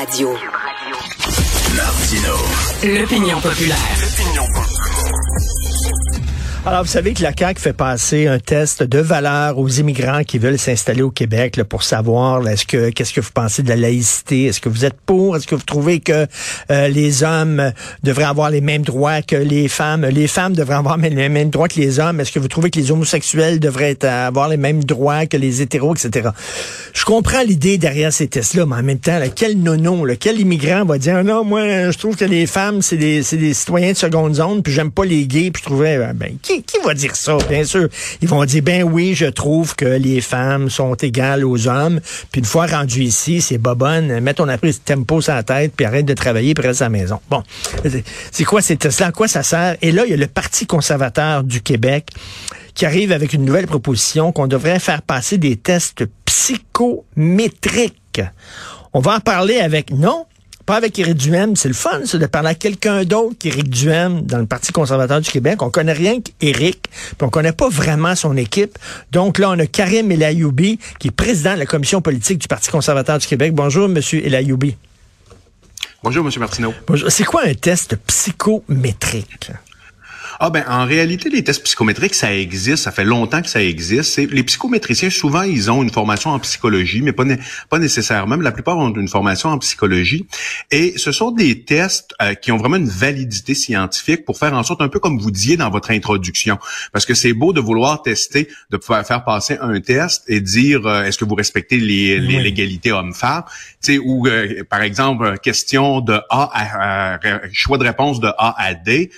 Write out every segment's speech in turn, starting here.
Radio. Martino. L'opinion populaire. Alors, vous savez que la CAQ fait passer un test de valeur aux immigrants qui veulent s'installer au Québec pour savoir est-ce que qu'est-ce que vous pensez de la laïcité? Est-ce que vous êtes pour? Est-ce que vous trouvez que euh, les hommes devraient avoir les mêmes droits que les femmes? Les femmes devraient avoir les mêmes droits que les hommes. Est-ce que vous trouvez que les homosexuels devraient avoir les mêmes droits que les hétéros, etc. Je comprends l'idée derrière ces tests-là, mais en même temps, là, quel nono, là, quel immigrant va dire non, moi, je trouve que les femmes, c'est des, des citoyens de seconde zone, puis j'aime pas les gays, puis je trouvais, ben, qui, va dire ça? Bien sûr, ils vont dire, ben oui, je trouve que les femmes sont égales aux hommes. Puis une fois rendu ici, c'est bobonne, mets ton appris tempo sur la tête, puis arrête de travailler, puis reste à la maison. Bon, c'est quoi c'est cela? À quoi ça sert? Et là, il y a le Parti conservateur du Québec qui arrive avec une nouvelle proposition qu'on devrait faire passer des tests psychométriques. On va en parler avec, non, pas avec Éric Duhem. C'est le fun, c'est de parler à quelqu'un d'autre qu'Éric Duhem dans le Parti conservateur du Québec. On connaît rien qu'Éric, puis on connaît pas vraiment son équipe. Donc là, on a Karim Elayoubi, qui est président de la commission politique du Parti conservateur du Québec. Bonjour, Monsieur Elayoubi. Bonjour, Monsieur Martineau. Bonjour. C'est quoi un test psychométrique? Ah ben en réalité les tests psychométriques ça existe, ça fait longtemps que ça existe. Les psychométriciens souvent ils ont une formation en psychologie, mais pas pas nécessairement. Mais la plupart ont une formation en psychologie et ce sont des tests euh, qui ont vraiment une validité scientifique pour faire en sorte un peu comme vous disiez dans votre introduction, parce que c'est beau de vouloir tester, de pouvoir faire passer un test et dire euh, est-ce que vous respectez les, les l'égalité homme-femme, tu sais ou euh, par exemple question de A à choix de réponse de A à D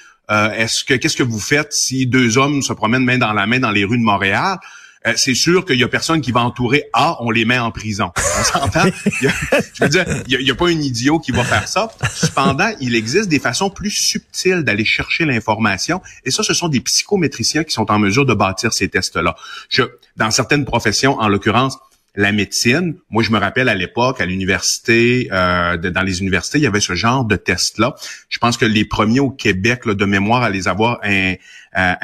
est-ce que qu'est-ce que vous faites si deux hommes se promènent main dans la main dans les rues de Montréal? Euh, c'est sûr qu'il y a personne qui va entourer A, on les met en prison. On s'entend? je veux dire, il n'y a, pas un idiot qui va faire ça. Cependant, il existe des façons plus subtiles d'aller chercher l'information. Et ça, ce sont des psychométriciens qui sont en mesure de bâtir ces tests-là. Je, dans certaines professions, en l'occurrence, la médecine. Moi, je me rappelle à l'époque, à l'université, euh, dans les universités, il y avait ce genre de test-là. Je pense que les premiers au Québec là, de mémoire à les avoir un, euh,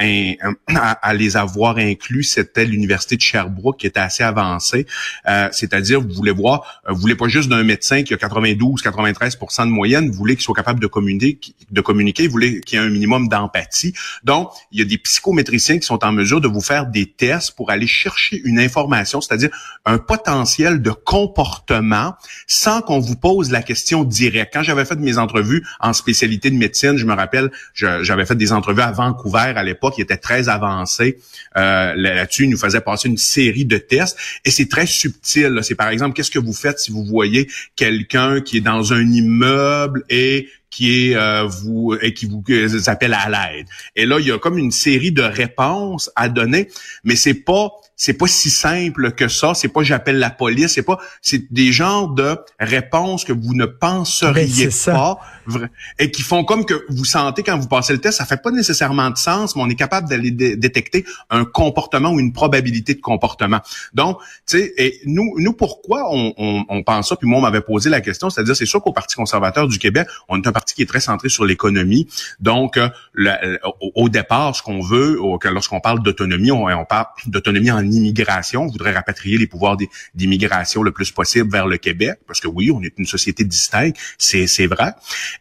à, les avoir inclus, c'était l'université de Sherbrooke qui était assez avancée. Euh, c'est-à-dire, vous voulez voir, vous voulez pas juste d'un médecin qui a 92-93% de moyenne, vous voulez qu'il soit capable de communiquer, de communiquer, vous voulez qu'il y ait un minimum d'empathie. Donc, il y a des psychométriciens qui sont en mesure de vous faire des tests pour aller chercher une information, c'est-à-dire un potentiel de comportement sans qu'on vous pose la question directe. Quand j'avais fait mes entrevues en spécialité de médecine, je me rappelle, j'avais fait des entrevues à Vancouver à l'époque, il était très avancé euh, là-dessus. Il nous faisait passer une série de tests et c'est très subtil. C'est par exemple, qu'est-ce que vous faites si vous voyez quelqu'un qui est dans un immeuble et qui est euh, vous et qui vous appelle à l'aide? Et là, il y a comme une série de réponses à donner, mais c'est pas c'est pas si simple que ça. C'est pas j'appelle la police. C'est pas c'est des genres de réponses que vous ne penseriez ben, pas et qui font comme que vous sentez quand vous passez le test. Ça fait pas nécessairement de sens, mais on est capable d'aller détecter un comportement ou une probabilité de comportement. Donc, tu sais, et nous, nous pourquoi on, on, on pense ça? Puis moi, on m'avait posé la question, c'est-à-dire c'est sûr qu'au Parti conservateur du Québec, on est un parti qui est très centré sur l'économie. Donc, euh, au, départ, ce qu'on veut, lorsqu'on parle d'autonomie, on, on parle d'autonomie en immigration. On voudrait rapatrier les pouvoirs d'immigration le plus possible vers le Québec, parce que oui, on est une société distincte, c'est vrai.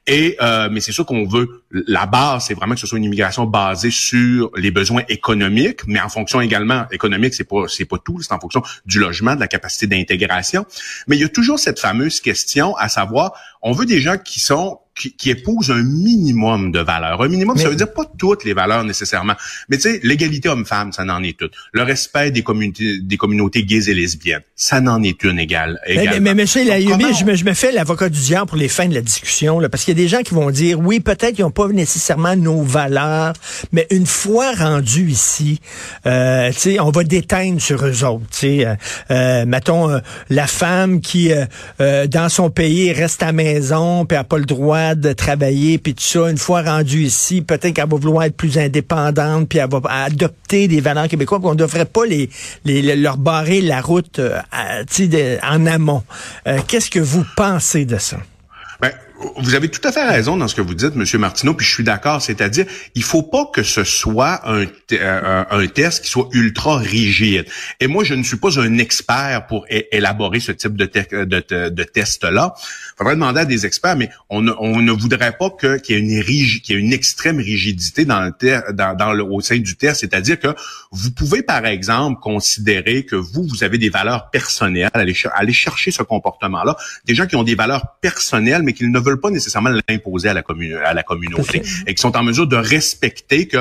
Et euh, mais c'est sûr qu'on veut la base, c'est vraiment que ce soit une immigration basée sur les besoins économiques, mais en fonction également économique, c'est pas c'est pas tout, c'est en fonction du logement, de la capacité d'intégration. Mais il y a toujours cette fameuse question à savoir, on veut des gens qui sont qui, qui épouse un minimum de valeurs. Un minimum, ça veut dire pas toutes les valeurs nécessairement. Mais tu sais, l'égalité homme-femme, ça n'en est toute. Le respect des communautés, des communautés gays et lesbiennes, ça n'en est une égale. Mais, mais, monsieur Layumi, je, me, je me fais l'avocat du diable pour les fins de la discussion, là, parce qu'il y a des gens qui vont dire, oui, peut-être qu'ils n'ont pas nécessairement nos valeurs, mais une fois rendus ici, euh, tu sais, on va déteindre sur eux autres. Tu sais, euh, euh mettons, euh, la femme qui, euh, dans son pays, reste à maison, puis n'a pas le droit de travailler, puis tout ça, une fois rendue ici, peut-être qu'elle va vouloir être plus indépendante, puis elle va adopter des valeurs québécoises, on ne devrait pas les, les, leur barrer la route euh, en amont. Euh, qu'est-ce que vous pensez de ça? Vous avez tout à fait raison dans ce que vous dites, Monsieur Martineau, puis je suis d'accord. C'est-à-dire, il faut pas que ce soit un, euh, un, test qui soit ultra rigide. Et moi, je ne suis pas un expert pour élaborer ce type de, de, de test-là. Faudrait demander à des experts, mais on ne, on ne voudrait pas que qu'il y ait une qu'il y ait une extrême rigidité dans le dans, le, au sein du test. C'est-à-dire que vous pouvez, par exemple, considérer que vous, vous avez des valeurs personnelles, aller, aller chercher ce comportement-là, des gens qui ont des valeurs personnelles, mais qui ne veulent pas nécessairement l'imposer à la, à la communauté et qui sont en mesure de respecter que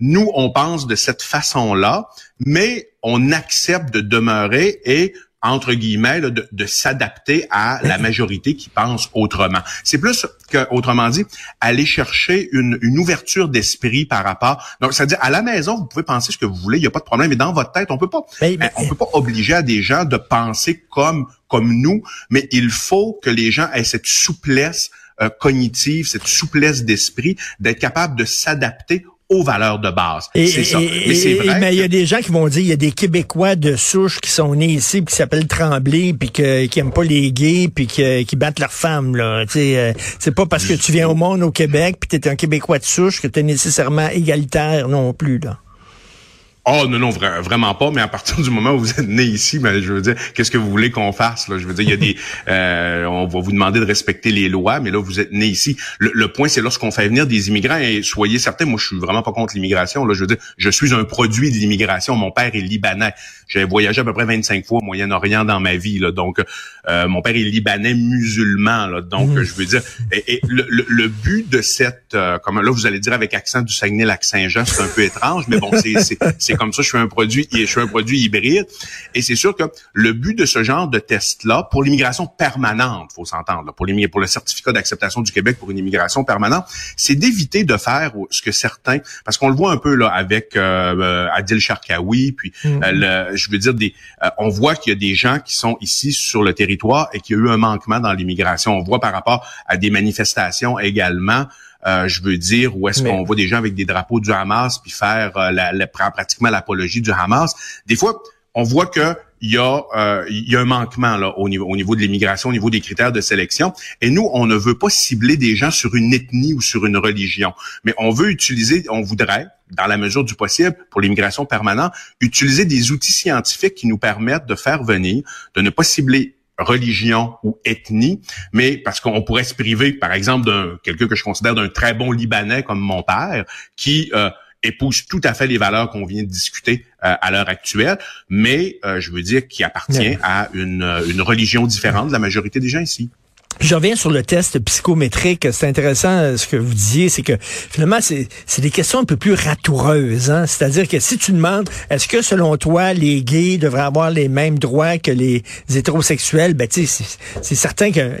nous, on pense de cette façon-là, mais on accepte de demeurer et entre guillemets, de, de s'adapter à la majorité qui pense autrement. C'est plus que, autrement dit, aller chercher une, une ouverture d'esprit par rapport. Donc, c'est-à-dire, à la maison, vous pouvez penser ce que vous voulez, il n'y a pas de problème. Mais dans votre tête, on peut pas, ben, on peut pas obliger à des gens de penser comme comme nous, mais il faut que les gens aient cette souplesse euh, cognitive, cette souplesse d'esprit, d'être capable de s'adapter aux valeurs de base. C'est ça. mais c'est vrai. Mais il y a des gens qui vont dire, il y a des Québécois de souche qui sont nés ici, puis qui s'appellent Tremblay, puis que, qui aiment pas les gays, puis qui, qui battent leurs femmes. Là. Euh, c'est pas parce que tu viens au monde au Québec, puis tu es un Québécois de souche que tu es nécessairement égalitaire non plus. là. Oh non, non, vraiment pas, mais à partir du moment où vous êtes né ici, ben, je veux dire, qu'est-ce que vous voulez qu'on fasse? Là? Je veux dire, il y a des. Euh, on va vous demander de respecter les lois, mais là, vous êtes né ici. Le, point, c'est lorsqu'on fait venir des immigrants, et soyez certains, moi, je suis vraiment pas contre l'immigration. Là, je veux dire, je suis un produit de l'immigration. Mon père est libanais. J'ai voyagé à peu près 25 fois au Moyen-Orient dans ma vie. Là, donc, euh, mon père est libanais musulman. Là, donc, mmh. je veux dire, et, le, but de cette, euh, comme là, vous allez dire avec accent du Saguenay-Lac-Saint-Jean, c'est un peu étrange, mais bon, c'est comme ça, je suis un produit, je suis un produit hybride. Et c'est sûr que le but de ce genre de test-là, pour l'immigration permanente, faut s'entendre, pour, pour le certificat d'acceptation du Québec pour une immigration permanente, c'est d'éviter de faire ce que certains, parce qu'on le voit un peu là avec euh, euh Adil Sharkawi, puis mm-hmm. euh, le, je veux dire des, euh, on voit qu'il y a des gens qui sont ici sur le territoire et qu'il y a eu un manquement dans l'immigration. On voit par rapport à des manifestations également. Euh, je veux dire, où est-ce qu'on voit des gens avec des drapeaux du Hamas puis faire euh, la, pratiquement l'apologie du Hamas. Des fois, on voit que il y a euh, il y a un manquement là au niveau au niveau de l'immigration, au niveau des critères de sélection. Et nous, on ne veut pas cibler des gens sur une ethnie ou sur une religion, mais on veut utiliser, on voudrait dans la mesure du possible, pour l'immigration permanente, utiliser des outils scientifiques qui nous permettent de faire venir, de ne pas cibler religion ou ethnie, mais parce qu'on pourrait se priver, par exemple, d'un quelqu'un que je considère d'un très bon Libanais comme mon père, qui euh, épouse tout à fait les valeurs qu'on vient de discuter euh, à l'heure actuelle, mais euh, je veux dire qui appartient à une, une religion différente de la majorité des gens ici. Je reviens sur le test psychométrique. C'est intéressant euh, ce que vous disiez, c'est que finalement, c'est des questions un peu plus ratoureuses. Hein? C'est-à-dire que si tu demandes, est-ce que selon toi, les gays devraient avoir les mêmes droits que les hétérosexuels, ben c'est certain que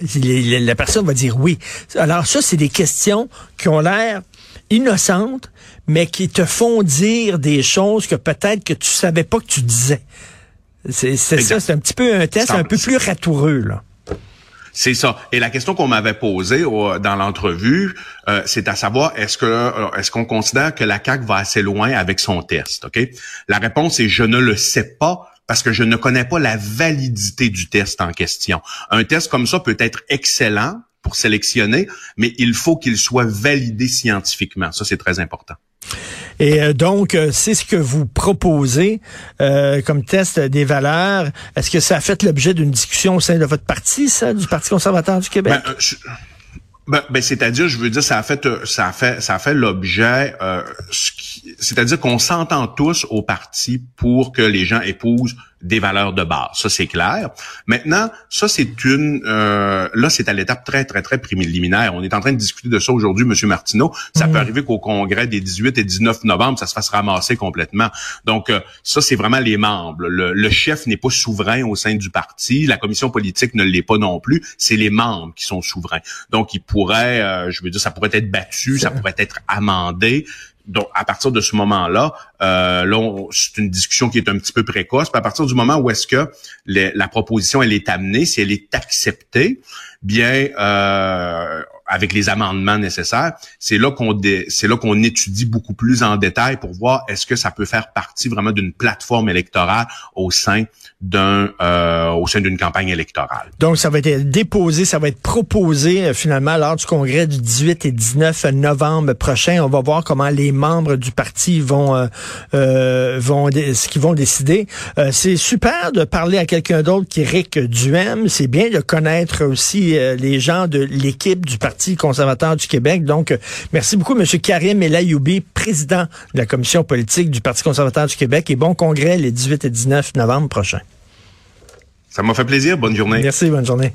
la personne va dire oui. Alors ça, c'est des questions qui ont l'air innocentes, mais qui te font dire des choses que peut-être que tu savais pas que tu disais. C'est ça, c'est un petit peu un test un peu plus ratoureux, là. C'est ça. Et la question qu'on m'avait posée dans l'entrevue, euh, c'est à savoir est-ce que euh, est-ce qu'on considère que la CAC va assez loin avec son test, OK? La réponse est je ne le sais pas parce que je ne connais pas la validité du test en question. Un test comme ça peut être excellent pour sélectionner, mais il faut qu'il soit validé scientifiquement. Ça c'est très important. Et euh, donc, euh, c'est ce que vous proposez euh, comme test des valeurs. Est-ce que ça a fait l'objet d'une discussion au sein de votre parti, ça, du Parti conservateur du Québec? Ben, ben, ben, c'est-à-dire, je veux dire, ça a fait, ça a fait, ça a fait l'objet. c'est-à-dire qu'on s'entend tous au parti pour que les gens épousent des valeurs de base. Ça, c'est clair. Maintenant, ça, c'est une... Euh, là, c'est à l'étape très, très, très préliminaire. On est en train de discuter de ça aujourd'hui, Monsieur Martineau. Ça peut mhm. arriver qu'au congrès des 18 et 19 novembre, ça se fasse ramasser complètement. Donc, euh, ça, c'est vraiment les membres. Le, chef n'est pas souverain au sein du parti. La commission politique ne l'est pas non plus. C'est les membres qui sont souverains. Donc, ils pourraient, euh, je veux dire, ça pourrait être battu, ça pourrait être amendé donc, à partir de ce moment-là, euh, là, c'est une discussion qui est un petit peu précoce. Puis à partir du moment où est-ce que la proposition elle est amenée, si elle est acceptée, bien euh, avec les amendements nécessaires, c'est là qu'on c'est là qu'on étudie beaucoup plus en détail pour voir est-ce que ça peut faire partie vraiment d'une plateforme électorale au sein d'un euh, au sein d'une campagne électorale. Donc ça va être déposé, ça va être proposé euh, finalement lors du congrès du 18 et 19 novembre prochain. On va voir comment les membres du parti vont euh, euh vont ce qu'ils vont décider. c'est super de parler à quelqu'un d'autre qui Rick Duhem. C'est bien de connaître aussi les gens de l'équipe du parti conservateur du Québec. Donc, merci beaucoup, M. Karim Elayoubi, président de la commission politique du Parti conservateur du Québec et bon congrès les 18 et 19 novembre prochains. Ça m'a fait plaisir. Bonne journée. Merci, bonne journée.